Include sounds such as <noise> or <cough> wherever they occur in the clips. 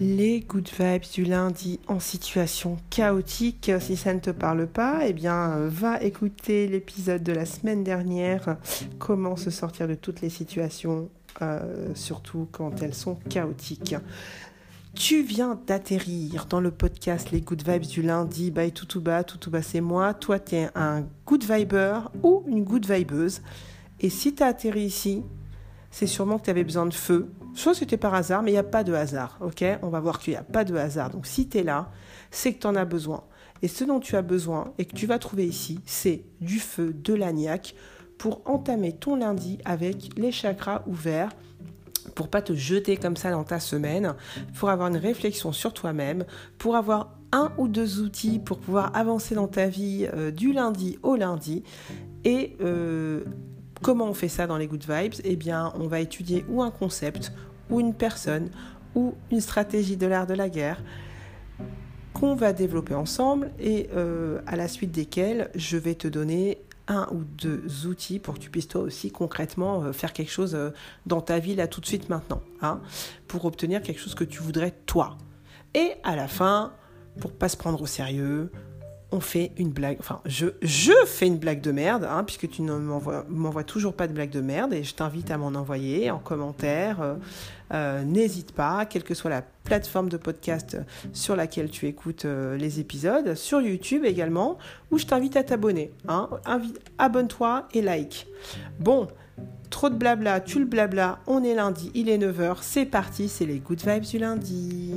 Les good vibes du lundi en situation chaotique. Si ça ne te parle pas, eh bien, va écouter l'épisode de la semaine dernière. Comment se sortir de toutes les situations, euh, surtout quand elles sont chaotiques. Tu viens d'atterrir dans le podcast Les Good Vibes du lundi by Toutouba. Toutouba, c'est moi. Toi, tu es un good viber ou une good vibeuse. Et si tu as atterri ici, c'est sûrement que tu avais besoin de feu. Soit c'était par hasard, mais il n'y a pas de hasard, ok? On va voir qu'il n'y a pas de hasard. Donc si tu es là, c'est que tu en as besoin. Et ce dont tu as besoin et que tu vas trouver ici, c'est du feu, de l'agnac, pour entamer ton lundi avec les chakras ouverts, pour pas te jeter comme ça dans ta semaine, pour avoir une réflexion sur toi-même, pour avoir un ou deux outils pour pouvoir avancer dans ta vie euh, du lundi au lundi et euh, Comment on fait ça dans les Good Vibes Eh bien, on va étudier ou un concept, ou une personne, ou une stratégie de l'art de la guerre qu'on va développer ensemble et euh, à la suite desquels je vais te donner un ou deux outils pour que tu puisses toi aussi concrètement euh, faire quelque chose euh, dans ta vie là tout de suite maintenant, hein, pour obtenir quelque chose que tu voudrais toi. Et à la fin, pour pas se prendre au sérieux, on fait une blague, enfin je, fais une blague de merde, hein, puisque tu ne m'envoies toujours pas de blague de merde, et je t'invite à m'en envoyer en commentaire. Euh, euh, n'hésite pas, quelle que soit la plateforme de podcast sur laquelle tu écoutes euh, les épisodes, sur YouTube également, où je t'invite à t'abonner. Hein, Abonne-toi et like. Bon, trop de blabla, tu le blabla, on est lundi, il est 9h, c'est parti, c'est les good vibes du lundi.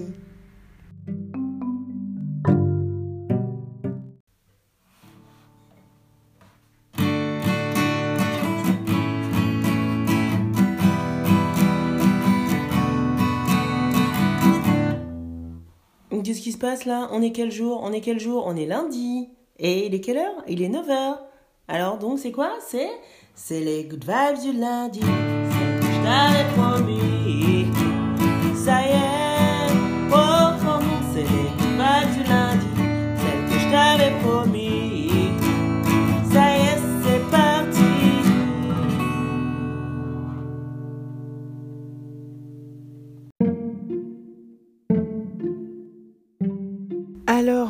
Qu'est-ce qui se passe là On est quel jour On est quel jour? On est lundi. Et il est quelle heure? Il est 9h. Alors donc c'est quoi? C'est c'est les good vibes du lundi. Je t'avais promis. Ça y est.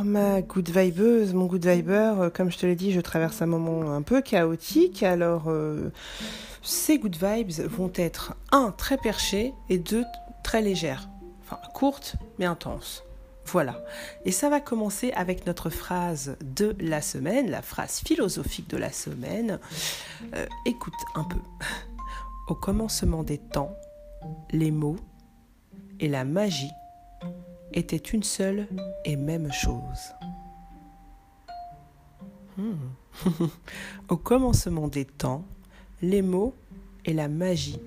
Ma good vibeuse, mon good viber, euh, comme je te l'ai dit, je traverse un moment un peu chaotique. Alors euh, ces good vibes vont être un très perchées et deux très légères, enfin courtes mais intenses. Voilà. Et ça va commencer avec notre phrase de la semaine, la phrase philosophique de la semaine. Euh, écoute un peu. Au commencement des temps, les mots et la magie était une seule et même chose. Hmm. <laughs> Au commencement des temps, les mots et la magie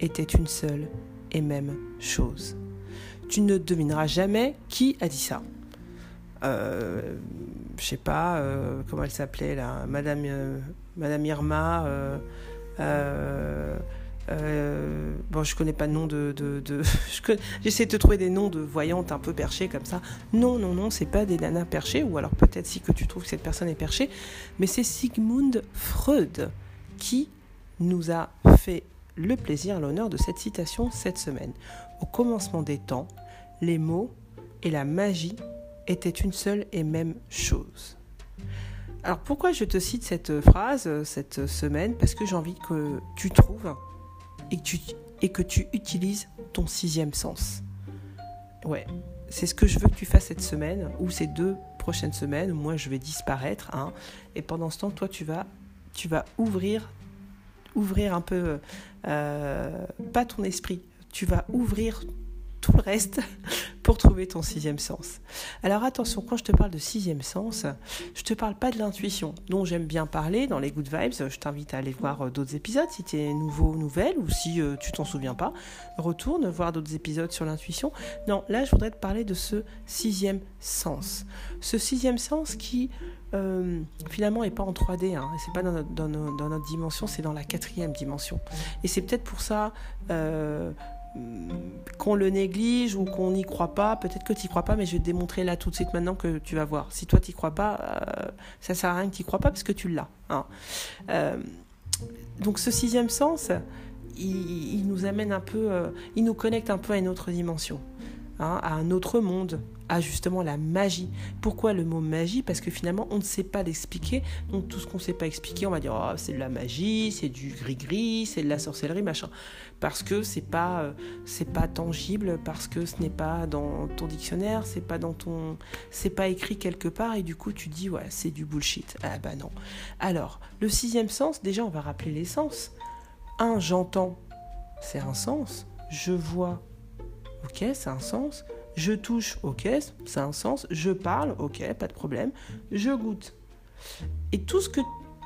étaient une seule et même chose. Tu ne devineras jamais qui a dit ça. Euh, je sais pas euh, comment elle s'appelait là, Madame, euh, Madame Irma. Euh, bon, je connais pas de nom de. de, <laughs> J'essaie de te trouver des noms de voyantes un peu perchées comme ça. Non, non, non, c'est pas des nanas perchées, ou alors peut-être si que tu trouves que cette personne est perchée, mais c'est Sigmund Freud qui nous a fait le plaisir, l'honneur de cette citation cette semaine. Au commencement des temps, les mots et la magie étaient une seule et même chose. Alors pourquoi je te cite cette phrase cette semaine? Parce que j'ai envie que tu trouves et que tu, et que tu utilises ton sixième sens. Ouais, c'est ce que je veux que tu fasses cette semaine ou ces deux prochaines semaines. Moi, je vais disparaître. Hein, et pendant ce temps, toi, tu vas, tu vas ouvrir, ouvrir un peu, euh, pas ton esprit, tu vas ouvrir tout le reste <laughs> pour trouver ton sixième sens. Alors attention, quand je te parle de sixième sens, je te parle pas de l'intuition, dont j'aime bien parler dans les Good Vibes. Je t'invite à aller voir euh, d'autres épisodes si tu es nouveau ou nouvelle, ou si euh, tu t'en souviens pas, retourne voir d'autres épisodes sur l'intuition. Non, là je voudrais te parler de ce sixième sens. Ce sixième sens qui euh, finalement n'est pas en 3D, hein, c'est pas dans notre, dans, notre dimension, c'est dans la quatrième dimension. Et c'est peut-être pour ça qu'on le néglige ou qu'on n'y croit pas, peut-être que tu n'y crois pas, mais je vais te démontrer là tout de suite maintenant que tu vas voir. Si toi tu n'y crois pas, euh, ça sert à rien que tu n'y crois pas parce que tu l'as. Hein. Euh, donc ce sixième sens, il, nous amène un peu, euh, il nous connecte un peu à une autre dimension. hein, à un autre monde, à justement la magie. Pourquoi le mot magie? Parce que finalement, on ne sait pas l'expliquer. Donc tout ce qu'on ne sait pas expliquer, on va dire oh, c'est de la magie, c'est du gris-gris, c'est de la sorcellerie, machin. Parce que c'est pas euh, c'est pas tangible, parce que ce n'est pas dans ton dictionnaire, c'est pas dans ton c'est pas écrit quelque part et du coup tu dis ouais c'est du bullshit. Ah bah non. Alors le sixième sens, déjà on va rappeler les sens. Un, j'entends, c'est un sens. Je vois, ok, c'est un sens. Je touche, ok, ça a un sens. Je parle, ok, pas de problème. Je goûte. Et tout ce que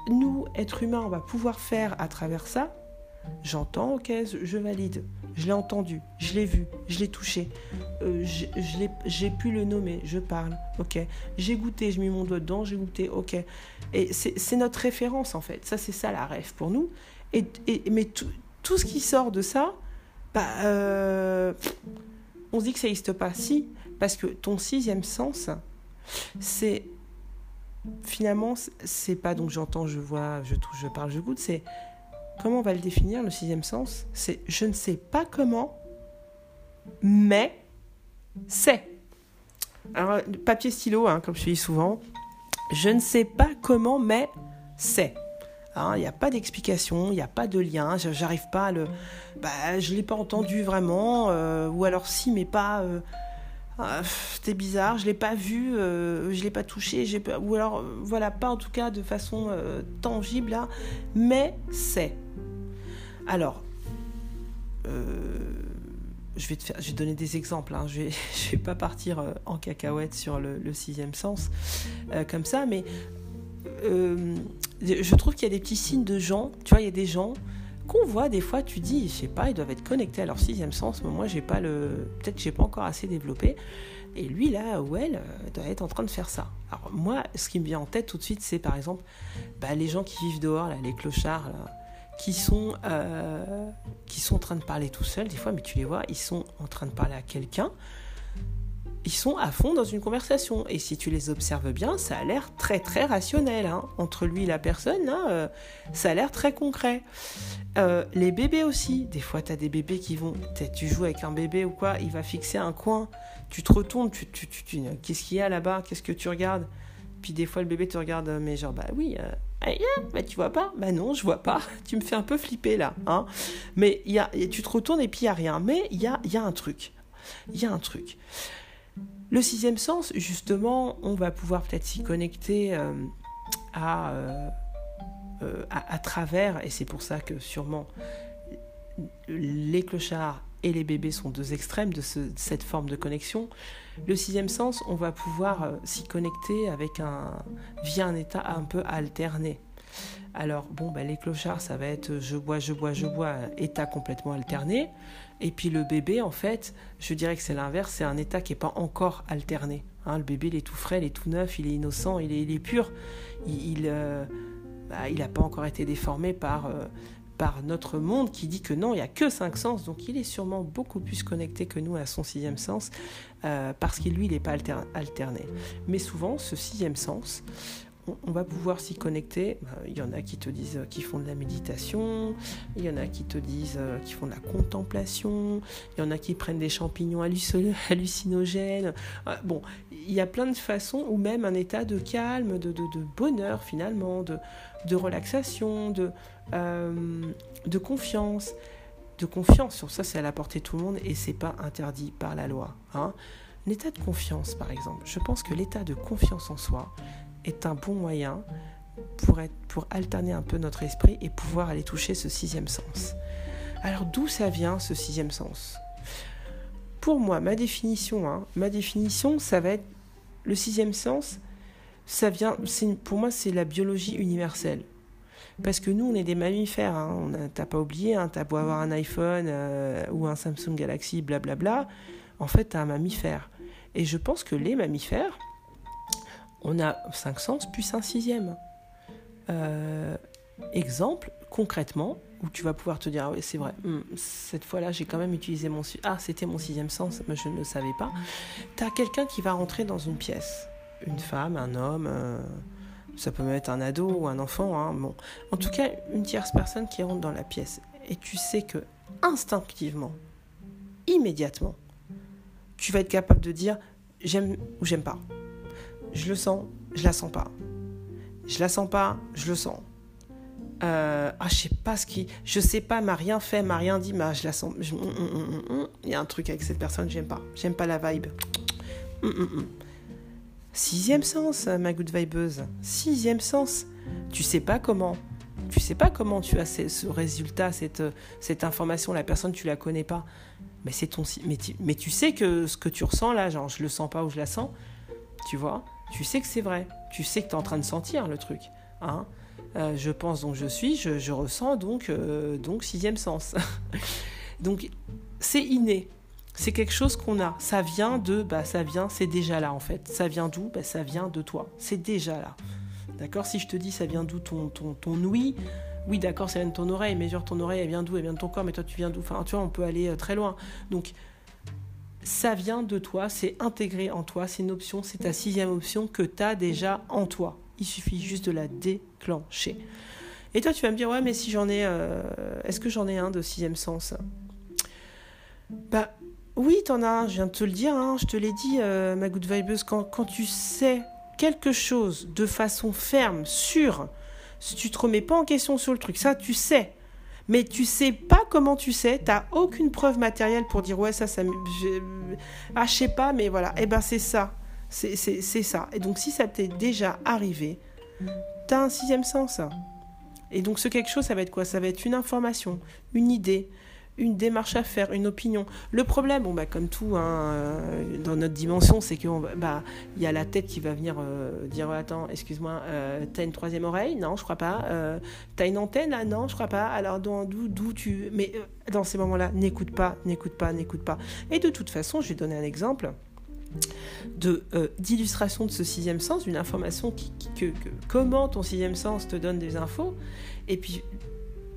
nous, êtres humains, on va pouvoir faire à travers ça, j'entends, ok, je valide. Je l'ai entendu, je l'ai vu, je l'ai touché, euh, j'ai pu le nommer, je parle, ok. J'ai goûté, je mis mon doigt dedans, j'ai goûté, ok. Et c'est notre référence en fait. Ça, c'est ça la rêve pour nous. Et, mais tout, tout, ce qui sort de ça, bah, euh, on se dit que ça n'existe pas. Si, parce que ton sixième sens, c'est finalement, c'est pas donc j'entends, je vois, je touche, je parle, je goûte, c'est comment on va le définir, le sixième sens? C'est je ne sais pas comment, mais c'est. Alors, papier stylo, hein, comme je dis souvent, je ne sais pas comment, mais c'est. Hein, il n'y a pas d'explication, il n'y a pas de lien, j'arrive pas à le... Bah, je ne l'ai pas entendu vraiment, euh, ou alors si, mais pas... Euh, ah, c'était bizarre, je l'ai pas vu, euh, je l'ai pas touché, ou alors voilà, pas en tout cas de façon tangible là, mais c'est. Alors, je vais te faire, je vais donner des exemples. Hein, je vais, <laughs> vais pas partir en cacahuète sur le sixième sens comme ça, mais je trouve qu'il y a des petits signes de gens, tu vois, il y a des gens qu'on voit des fois, tu dis, je sais pas, ils doivent être connectés à leur sixième sens, mais moi j'ai pas le, peut-être j'ai pas encore assez développé. Et lui là ou elle euh, doit être en train de faire ça. Alors moi, ce qui me vient en tête tout de suite, c'est par exemple bah, les gens qui vivent dehors, les clochards, qui sont euh, qui sont en train de parler tout seuls des fois, mais tu les vois, ils sont en train de parler à quelqu'un ils sont à fond dans une conversation. Et si tu les observes bien, ça a l'air très très rationnel. Hein. Entre lui et la personne, euh, ça a l'air très concret. Euh, les bébés aussi. Des fois, tu as des bébés qui vont... Tu joues avec un bébé ou quoi, il va fixer un coin. Tu te retournes, tu, qu'est-ce qu'il y a là-bas? Qu'est-ce que tu regardes? Puis des fois, le bébé te regarde, mais genre, bah oui... Euh, bah, tu vois pas? Bah non, je vois pas. <laughs> Tu me fais un peu flipper là. Hein mais y a, tu te retournes et puis il n'y a rien. Mais il y a, y a un truc. Il y a un truc. Le sixième sens, justement, on va pouvoir peut-être s'y connecter euh, euh, euh, à, travers, et c'est pour ça que sûrement les clochards et les bébés sont deux extrêmes de, cette forme de connexion. Le sixième sens, on va pouvoir s'y connecter via un état un peu alterné. Alors, bon, bah, les clochards, ça va être je bois, je bois, je bois, état complètement alterné. Et puis le bébé, en fait, je dirais que c'est l'inverse, c'est un état qui n'est pas encore alterné. Hein, le bébé, il est tout frais, il est tout neuf, il est innocent, il est, il est pur. Il n'a euh, bah, pas encore été déformé par, euh, par notre monde qui dit que non, il n'y a que cinq sens. Donc il est sûrement beaucoup plus connecté que nous à son sixième sens, euh, parce qu'il, lui, il n'est pas alterné. Mais souvent, ce sixième sens, on va pouvoir s'y connecter. Euh, il y en a qui te disent qu'ils font de la méditation, il y en a qui te disent euh, qu'ils font de la contemplation, il y en a qui prennent des champignons <laughs> hallucinogènes. Euh, bon, il y a plein de façons, ou même un état de calme, de, bonheur finalement, de, relaxation, de, confiance. De confiance, sur ça c'est à la portée de tout le monde et c'est pas interdit par la loi. Hein. Un état de confiance par exemple. Je pense que l'état de confiance en soi, est un bon moyen pour, alterner un peu notre esprit et pouvoir aller toucher ce sixième sens. Alors d'où ça vient ce sixième sens? Pour moi, ma définition, hein, ma définition, ça va être le sixième sens. Ça vient, pour moi, c'est la biologie universelle. Parce que nous, on est des mammifères. Hein. T'as pas oublié, hein, t'as beau avoir un iPhone euh, ou un Samsung Galaxy, blablabla. En fait, t'as un mammifère. Et je pense que les mammifères, on a cinq sens plus un sixième. Euh, exemple, concrètement, où tu vas pouvoir te dire, ah oui, c'est vrai, hmm, cette fois-là, j'ai quand même utilisé mon... Ah, c'était mon sixième sens, mais je ne le savais pas. Tu as quelqu'un qui va rentrer dans une pièce. Une femme, un homme, euh, ça peut même être un ado ou un enfant. Hein, bon. En tout cas, une tierce personne qui rentre dans la pièce. Et tu sais que, instinctivement, immédiatement, tu vas être capable de dire j'aime ou j'aime pas. Je le sens, je la sens pas. Je la sens pas, je le sens. Euh, ah, je sais pas ce qui. Je sais pas, m'a rien fait, m'a rien dit, je la sens. Mm, mm, mm, Il y a un truc avec cette personne, j'aime pas. J'aime pas la vibe. Sixième sens, ma good vibeuse. Sixième sens. Tu sais pas comment. Tu sais pas comment tu as ce, résultat, cette, cette information. La personne, tu la connais pas. Mais c'est ton. Tu, mais tu sais que ce que tu ressens là, genre je le sens pas ou je la sens, tu vois, tu sais que c'est vrai. Tu sais que tu es en train de sentir le truc. Hein euh, je pense donc je suis, je, ressens donc, euh, donc sixième sens. <laughs> donc c'est inné. C'est quelque chose qu'on a. Ça vient de, bah ça vient, c'est déjà là en fait. Ça vient d'où? Bah, Ça vient de toi. C'est déjà là. D'accord? Si je te dis ça vient d'où ton, ton, ton oui d'accord, ça vient de ton oreille. Mesure ton oreille, elle vient d'où? Elle vient de ton corps, mais toi tu viens d'où? Enfin tu vois, on peut aller euh, très loin. Donc ça vient de toi, c'est intégré en toi, c'est une option, c'est ta sixième option que tu as déjà en toi. Il suffit juste de la déclencher. Et toi, tu vas me dire, ouais, mais si j'en ai, euh, est-ce que j'en ai un de sixième sens? Bah oui, t'en as un, je viens de te le dire, hein, je te l'ai dit, euh, ma good vibeuse, quand, quand tu sais quelque chose de façon ferme, sûre, si tu te remets pas en question sur le truc, ça tu sais, mais tu sais pas comment tu sais, tu n'as aucune preuve matérielle pour dire ouais ça ça je, ah je sais pas mais voilà, et eh ben c'est ça. C'est ça. Et donc si ça t'est déjà arrivé, tu as un sixième sens. Et donc ce quelque chose ça va être quoi? Ça va être une information, une idée, une démarche à faire, une opinion. Le problème, bon, bah, comme tout hein, euh, dans notre dimension, c'est qu'il bah, y a la tête qui va venir euh, dire Attends, excuse-moi, euh, t'as une troisième oreille? Non, je crois pas. t'as une antenne? Là Non, je crois pas. Alors, d'où tu. Mais dans ces moments-là, n'écoute pas, n'écoute pas, n'écoute pas. Et de toute façon, je vais donner un exemple d'illustration de ce sixième sens, d'une information qui, que, comment ton sixième sens te donne des infos, et puis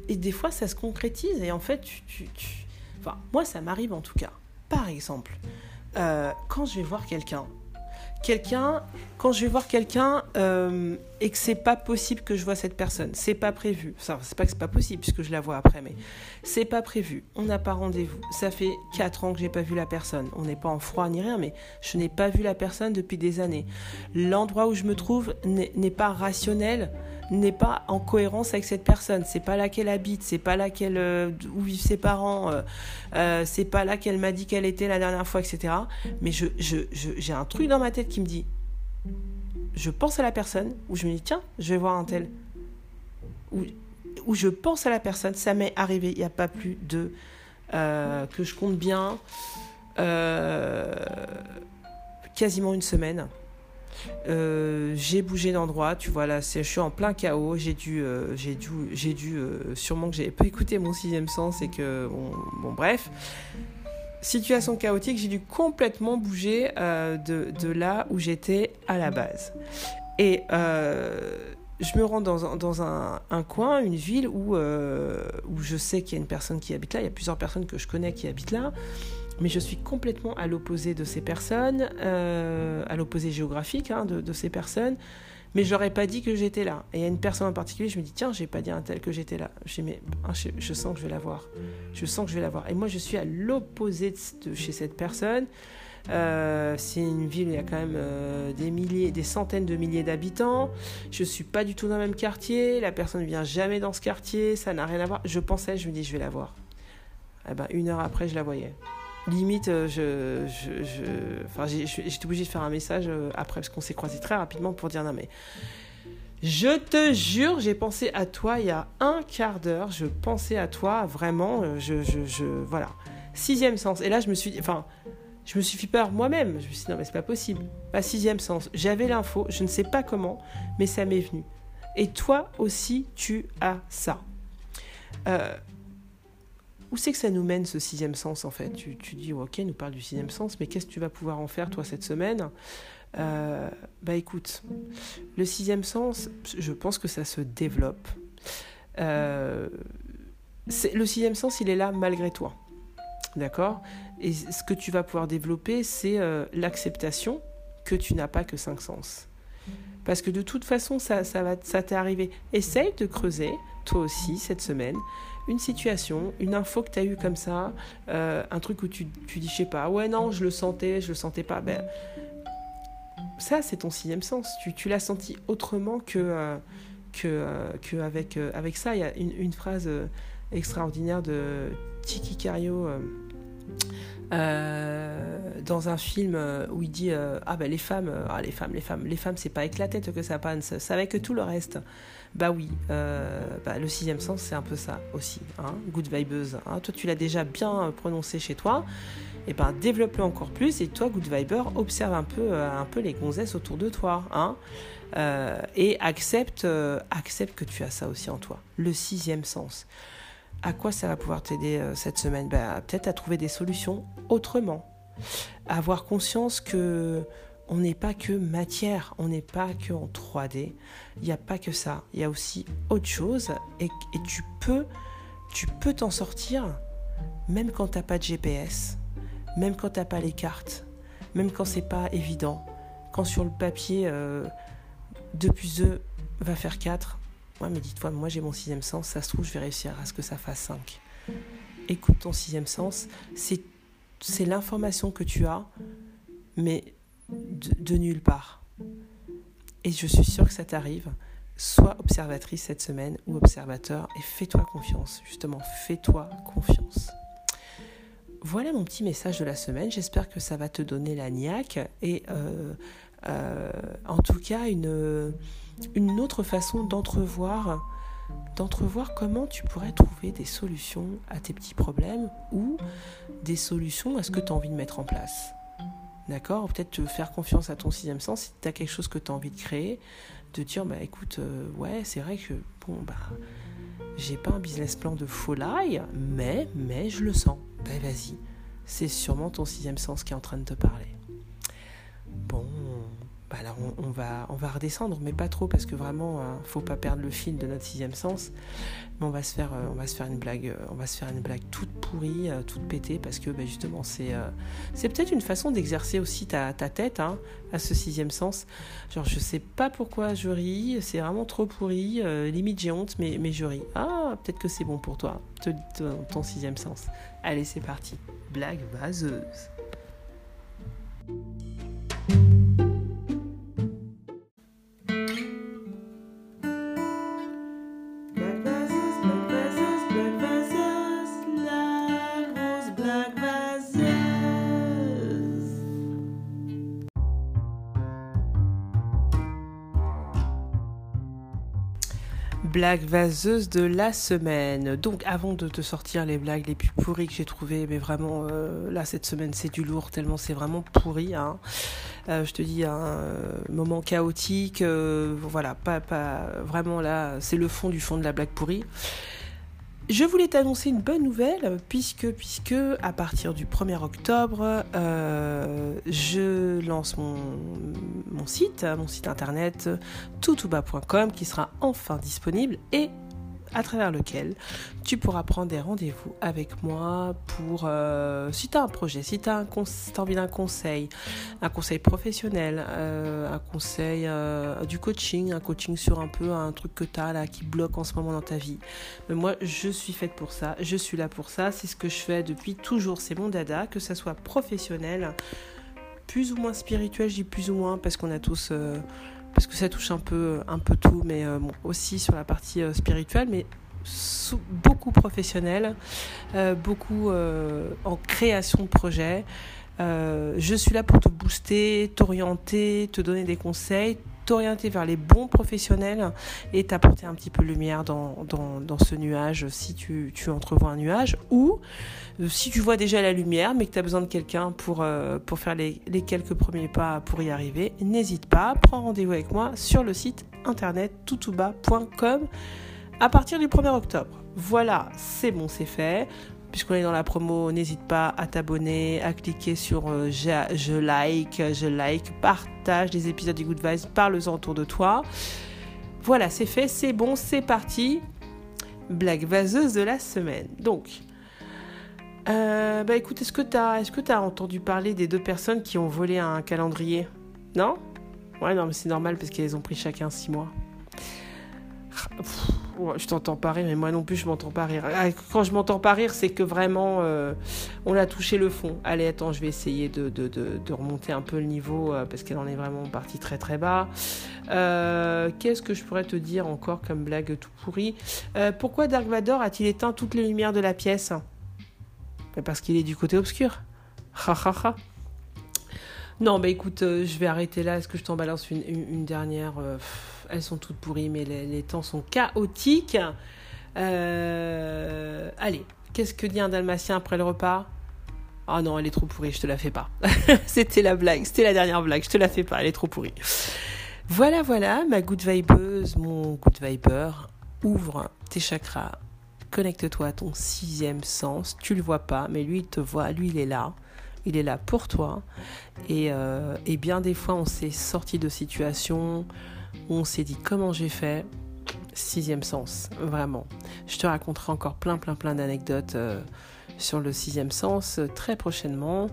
et des fois, ça se concrétise et en fait, tu, Enfin, moi, ça m'arrive en tout cas. Par exemple, euh, quand je vais voir quelqu'un, quelqu'un, quand je vais voir quelqu'un euh, et que c'est pas possible que je vois cette personne, c'est pas prévu. Ça, c'est pas que c'est pas possible puisque je la vois après, mais c'est pas prévu. On n'a pas rendez-vous. Ça fait quatre ans que j'ai pas vu la personne. On n'est pas en froid ni rien, mais je n'ai pas vu la personne depuis des années. L'endroit où je me trouve n'est pas rationnel n'est pas en cohérence avec cette personne. C'est pas là qu'elle habite, c'est pas là qu'elle euh, où vivent ses parents, euh, euh, c'est pas là qu'elle m'a dit qu'elle était la dernière fois, etc. Mais je, j'ai un truc dans ma tête qui me dit, je pense à la personne, ou je me dis tiens, je vais voir un tel, ou où je pense à la personne. Ça m'est arrivé il n'y a pas plus de que je compte bien quasiment une semaine. Euh, j'ai bougé d'endroit, tu vois là, je suis en plein chaos. J'ai dû, euh, j'ai dû, j'ai dû, euh, sûrement que j'avais pas écouté mon sixième sens et que, bon, bref, situation chaotique. J'ai dû complètement bouger de, là où j'étais à la base. Et je me rends dans, un, coin, une ville où je sais qu'il y a une personne qui habite là. Il y a plusieurs personnes que je connais qui habitent là mais je suis complètement à l'opposé de ces personnes, euh, à l'opposé géographique hein, de, ces personnes, mais je n'aurais pas dit que j'étais là. Et il y a une personne en particulier, je me dis, tiens, j'ai pas dit à un tel que j'étais là. Je, mais, ah, je, sens que je vais la voir. Je sens que je vais la voir. Et moi, je suis à l'opposé de, chez cette personne. Euh, c'est une ville il y a quand même euh, des milliers, des centaines de milliers d'habitants. Je suis pas du tout dans le même quartier. La personne ne vient jamais dans ce quartier. Ça n'a rien à voir. Je pensais, je me dis, je vais la voir. Eh ben, une heure après, je la voyais limite, euh, je, je, j'étais obligée de faire un message euh, après parce qu'on s'est croisés très rapidement pour dire non mais je te jure, j'ai pensé à toi il y a un quart d'heure. Je pensais à toi vraiment. Euh, je, je, je, voilà. Sixième sens. Et là, je me suis, enfin, je me suis fait peur moi-même. Je me suis dit non mais c'est pas possible. Pas sixième sens. J'avais l'info. Je ne sais pas comment, mais ça m'est venu. Et toi aussi, tu as ça. Euh, où c'est que ça nous mène ce sixième sens en fait? Tu, tu, dis ok, nous parle du sixième sens, mais qu'est-ce que tu vas pouvoir en faire toi cette semaine? Euh, Bah écoute, le sixième sens, je pense que ça se développe. Euh, le sixième sens, il est là malgré toi. D'accord? Et ce que tu vas pouvoir développer, c'est euh, l'acceptation que tu n'as pas que cinq sens. Parce que de toute façon, ça, ça, va, ça t'est arrivé. Essaye de creuser, toi aussi, cette semaine, une situation, une info que tu as eue comme ça, euh, un truc où tu, tu dis, je sais pas, ouais, non, je le sentais, je le sentais pas. Ben, ça, c'est ton sixième sens. Tu, l'as senti autrement que, euh, euh, avec ça. Il y a une, une phrase extraordinaire de Tiki Cario. Dans un film où il dit ah ben les femmes ah les femmes les femmes les femmes c'est pas avec la tête que ça passe c'est avec tout le reste bah oui, euh, bah, le sixième sens, c'est un peu ça aussi. Hein, good vibeuse. Hein. Toi, tu l'as déjà bien prononcé chez toi. Et eh ben développe-le encore plus. Et toi, good viber, observe un peu, euh, un peu les gonzesses autour de toi. Hein, euh, et accepte, accepte que tu as ça aussi en toi. Le sixième sens. À quoi ça va pouvoir t'aider cette semaine? Bah, Peut-être à trouver des solutions autrement. avoir conscience que on n'est pas que matière, on n'est pas que en 3D. Il n'y a pas que ça. Il y a aussi autre chose et, tu peux, tu peux t'en sortir même quand tu n'as pas de GPS, même quand tu n'as pas les cartes, même quand c'est pas évident. Quand sur le papier, 2 euh, plus 2 va faire 4. Mais dis-toi, moi j'ai mon sixième sens, ça se trouve, je vais réussir à ce que ça fasse 5. Écoute ton sixième sens, c'est l'information que tu as, mais de, nulle part. Et je suis sûre que ça t'arrive. Sois observatrice cette semaine ou observateur et fais-toi confiance. Justement, fais-toi confiance. Voilà mon petit message de la semaine. J'espère que ça va te donner la niaque et euh, en tout cas une, une autre façon d'entrevoir d'entrevoir comment tu pourrais trouver des solutions à tes petits problèmes ou des solutions à ce que tu as envie de mettre en place. D'accord? Peut-être te faire confiance à ton sixième sens si tu as quelque chose que tu as envie de créer, de dire bah écoute, euh, ouais, c'est vrai que bon bah j'ai pas un business plan de folie, mais mais je le sens. Ben vas-y. C'est sûrement ton sixième sens qui est en train de te parler. Bon, bah alors on, va, on va redescendre, mais pas trop parce que vraiment, hein, faut pas perdre le fil de notre sixième sens. Mais on va se faire, euh, une blague, euh, on va faire une blague toute pourrie, euh, toute pétée, parce que bah, justement, c'est, peut-être une façon d'exercer aussi ta, ta tête hein, à ce sixième sens. Genre, je sais pas pourquoi je ris, c'est vraiment trop pourri, limite j'ai honte, mais, je ris. Ah, peut-être que c'est bon pour toi, ton, ton sixième sens. Allez, c'est parti. Blague vaseuse. Blague vaseuse de la semaine. Donc avant de te sortir les blagues les plus pourries que j'ai trouvées, mais vraiment euh, là cette semaine c'est du lourd tellement c'est vraiment pourri. Hein. Euh, je te dis un euh, moment chaotique, voilà, pas, pas vraiment là, c'est le fond du fond de la blague pourrie. Je voulais t'annoncer une bonne nouvelle puisque, puisque à partir du 1er octobre, euh, je lance mon, mon, site, mon site internet toutouba.com qui sera enfin disponible et à travers lequel tu pourras prendre des rendez-vous avec moi pour, euh, si tu as un projet, si tu as, envie d'un conseil, un conseil professionnel, euh, un conseil euh, du coaching, un coaching sur un peu un truc que tu as là qui bloque en ce moment dans ta vie. Mais moi, je suis faite pour ça, je suis là pour ça, c'est ce que je fais depuis toujours, c'est mon dada, que ça soit professionnel, plus ou moins spirituel, je dis plus ou moins parce qu'on a tous parce que ça touche un peu, un peu tout, mais euh, aussi sur la partie euh, spirituelle, mais beaucoup professionnel, euh, beaucoup en création de projet. je suis là pour te booster, t'orienter, te donner des conseils, t'orienter vers les bons professionnels et t'apporter un petit peu de lumière dans, ce nuage si tu, entrevois un nuage ou euh, si tu vois déjà la lumière mais que tu as besoin de quelqu'un pour, euh, pour faire les, les, quelques premiers pas pour y arriver, n'hésite pas, prends rendez-vous avec moi sur le site internet toutouba.com à partir du 1er octobre. Voilà, c'est bon, c'est fait puisqu'on est dans la promo, n'hésite pas à t'abonner, à cliquer sur euh, je, like, je like, partage les épisodes du Good Vibes, parle-en autour de toi. Voilà, c'est fait, c'est bon, c'est parti. Blague vaseuse de la semaine. Donc, euh, bah écoute, est-ce que tu as, entendu parler des deux personnes qui ont volé un calendrier? Non? Ouais, non, mais c'est normal parce qu'elles ont pris chacun six mois. Je t'entends pas rire, mais moi non plus, je m'entends pas rire. Ah, quand je m'entends pas rire, c'est que vraiment, euh, on a touché le fond. Allez, attends, je vais essayer de, remonter un peu le niveau, euh, parce qu'elle en est vraiment partie très très bas. Euh, qu'est-ce que je pourrais te dire encore comme blague tout pourri Pourquoi Dark Vador a-t-il éteint toutes les lumières de la pièce? Parce qu'il est du côté obscur. Ha ha ha. Non, bah écoute, je vais arrêter là. Est-ce que je t'en balance une, dernière elles sont toutes pourries, mais les, temps sont chaotiques. Euh, allez, qu'est-ce que dit un dalmatien après le repas? Ah non, elle est trop pourrie, je te la fais pas. <laughs> c'était la blague, c'était la dernière blague, je te la fais pas, elle est trop pourrie. Voilà, voilà, ma good vibeuse, mon good viber, ouvre tes chakras, connecte-toi à ton sixième sens. Tu le vois pas, mais lui, il te voit, lui, il est là. Il est là pour toi. Et, euh, et bien des fois, on s'est sorti de situations où on s'est dit comment j'ai fait. Sixième sens, vraiment. Je te raconterai encore plein, plein, plein d'anecdotes euh, sur le sixième sens euh, très prochainement.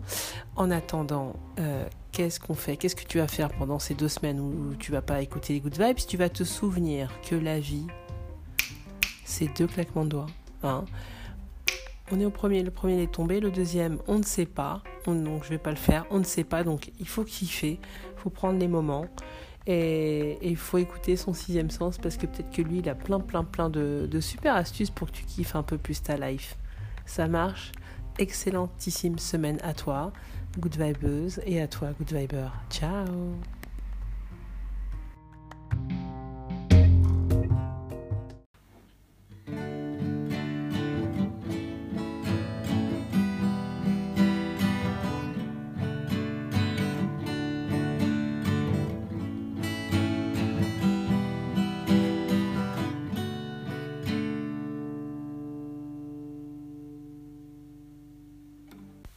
En attendant, euh, qu'est-ce qu'on fait? Qu'est-ce que tu vas faire pendant ces deux semaines où tu vas pas écouter les good vibes? Tu vas te souvenir que la vie, c'est deux claquements de doigts. Hein. on est au premier, le premier est tombé, le deuxième, on ne sait pas, donc je vais pas le faire, on ne sait pas, donc il faut kiffer, il faut prendre les moments. Et il faut écouter son sixième sens parce que peut-être que lui, il a plein, plein, plein de, super astuces pour que tu kiffes un peu plus ta life. Ça marche. Excellentissime semaine à toi, Good Vibeuse, et à toi, Good Viber. Ciao